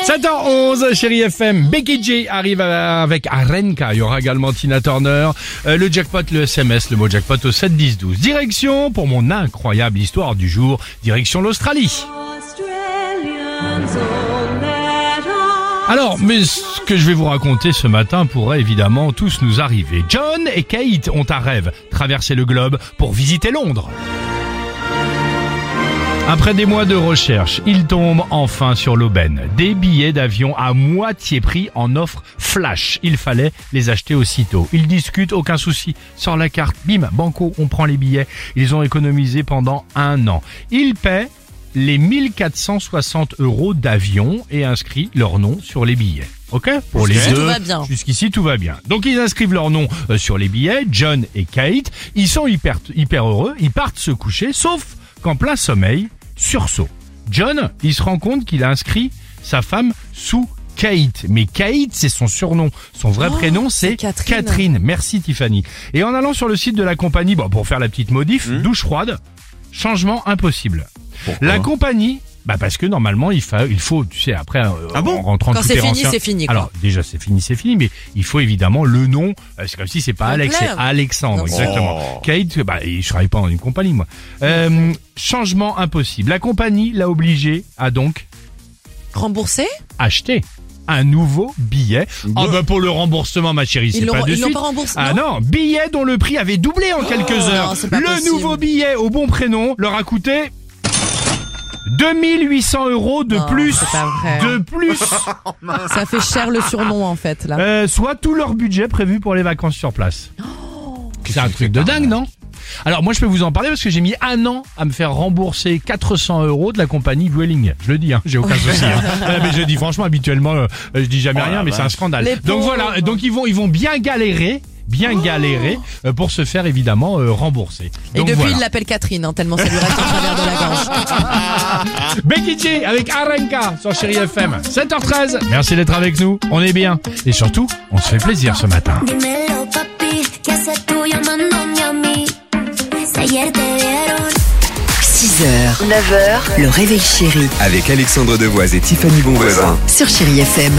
7h11, chérie FM. Becky J arrive avec Arenka. Il y aura également Tina Turner. Euh, le jackpot, le SMS, le mot jackpot au 7 10 12. Direction pour mon incroyable histoire du jour. Direction l'Australie. Alors, mais ce que je vais vous raconter ce matin pourrait évidemment tous nous arriver. John et Kate ont un rêve, traverser le globe pour visiter Londres. Après des mois de recherche, ils tombent enfin sur l'aubaine. Des billets d'avion à moitié prix en offre flash. Il fallait les acheter aussitôt. Ils discutent, aucun souci. Sort la carte, bim, banco, on prend les billets. Ils ont économisé pendant un an. Ils paient les 1460 euros d'avion et inscrivent leur nom sur les billets. Ok? Pour les Jusqu'ici, deux. tout va bien. Jusqu'ici tout va bien. Donc ils inscrivent leur nom euh, sur les billets, John et Kate. Ils sont hyper hyper heureux. Ils partent se coucher, sauf qu'en plein sommeil, sursaut. John, il se rend compte qu'il a inscrit sa femme sous Kate. Mais Kate, c'est son surnom. Son vrai Oh, prénom, c'est Catherine. Merci Tiffany. Et en allant sur le site de la compagnie, bon, pour faire la petite modif, Hmm. douche froide, changement impossible. La compagnie, bah parce que normalement il faut, il faut, tu sais, après euh, en rentrant Quand c'est est fini, c'est fini, quoi. Alors déjà c'est fini, c'est fini, mais il faut évidemment le nom. euh, C'est comme si c'est pas Donc Alex, c'est. Alexandre, Non, exactement. Kate, bah je travaille pas dans une compagnie moi. Euh, changement impossible. La compagnie l'a obligé à donc Remboursé acheter un nouveau billet. Ah bah pour le remboursement ma chérie, c'est pas de ils suite. pas remboursé, Ah non billet dont le prix avait doublé en quelques Oh, heures. non, c'est pas le possible. nouveau billet au bon prénom leur a coûté 2800 euros de Non, plus. c'est pas vrai. De plus. Ça fait cher le surnom en fait là. Euh, soit tout leur budget prévu pour les vacances sur place. C'est un truc de dingue, non? Alors moi je peux vous en parler parce que j'ai mis un an à me faire rembourser 400 euros de la compagnie Vueling. Je le dis, hein, j'ai aucun souci. hein. Ah, mais je dis franchement habituellement, euh, je dis jamais rien, mais c'est un scandale. Les Donc pauvres. voilà, donc ils vont ils vont bien galérer, bien galérer euh, pour se faire évidemment euh, rembourser. Et Donc depuis voilà. il l'appelle Catherine hein, tellement ça lui reste en travers de la gorge. Becky G avec Arenka sur Chéri FM. 7h13. Merci d'être avec nous. On est bien et surtout, on se fait plaisir ce matin. Dímelo, papi, ¿qué haces tú llamándome a mí? Si ayer te vieron 6h, 9h, le réveil chéri Avec Alexandre Devoise et Tiffany Bonvoisin. sur Chérie FM.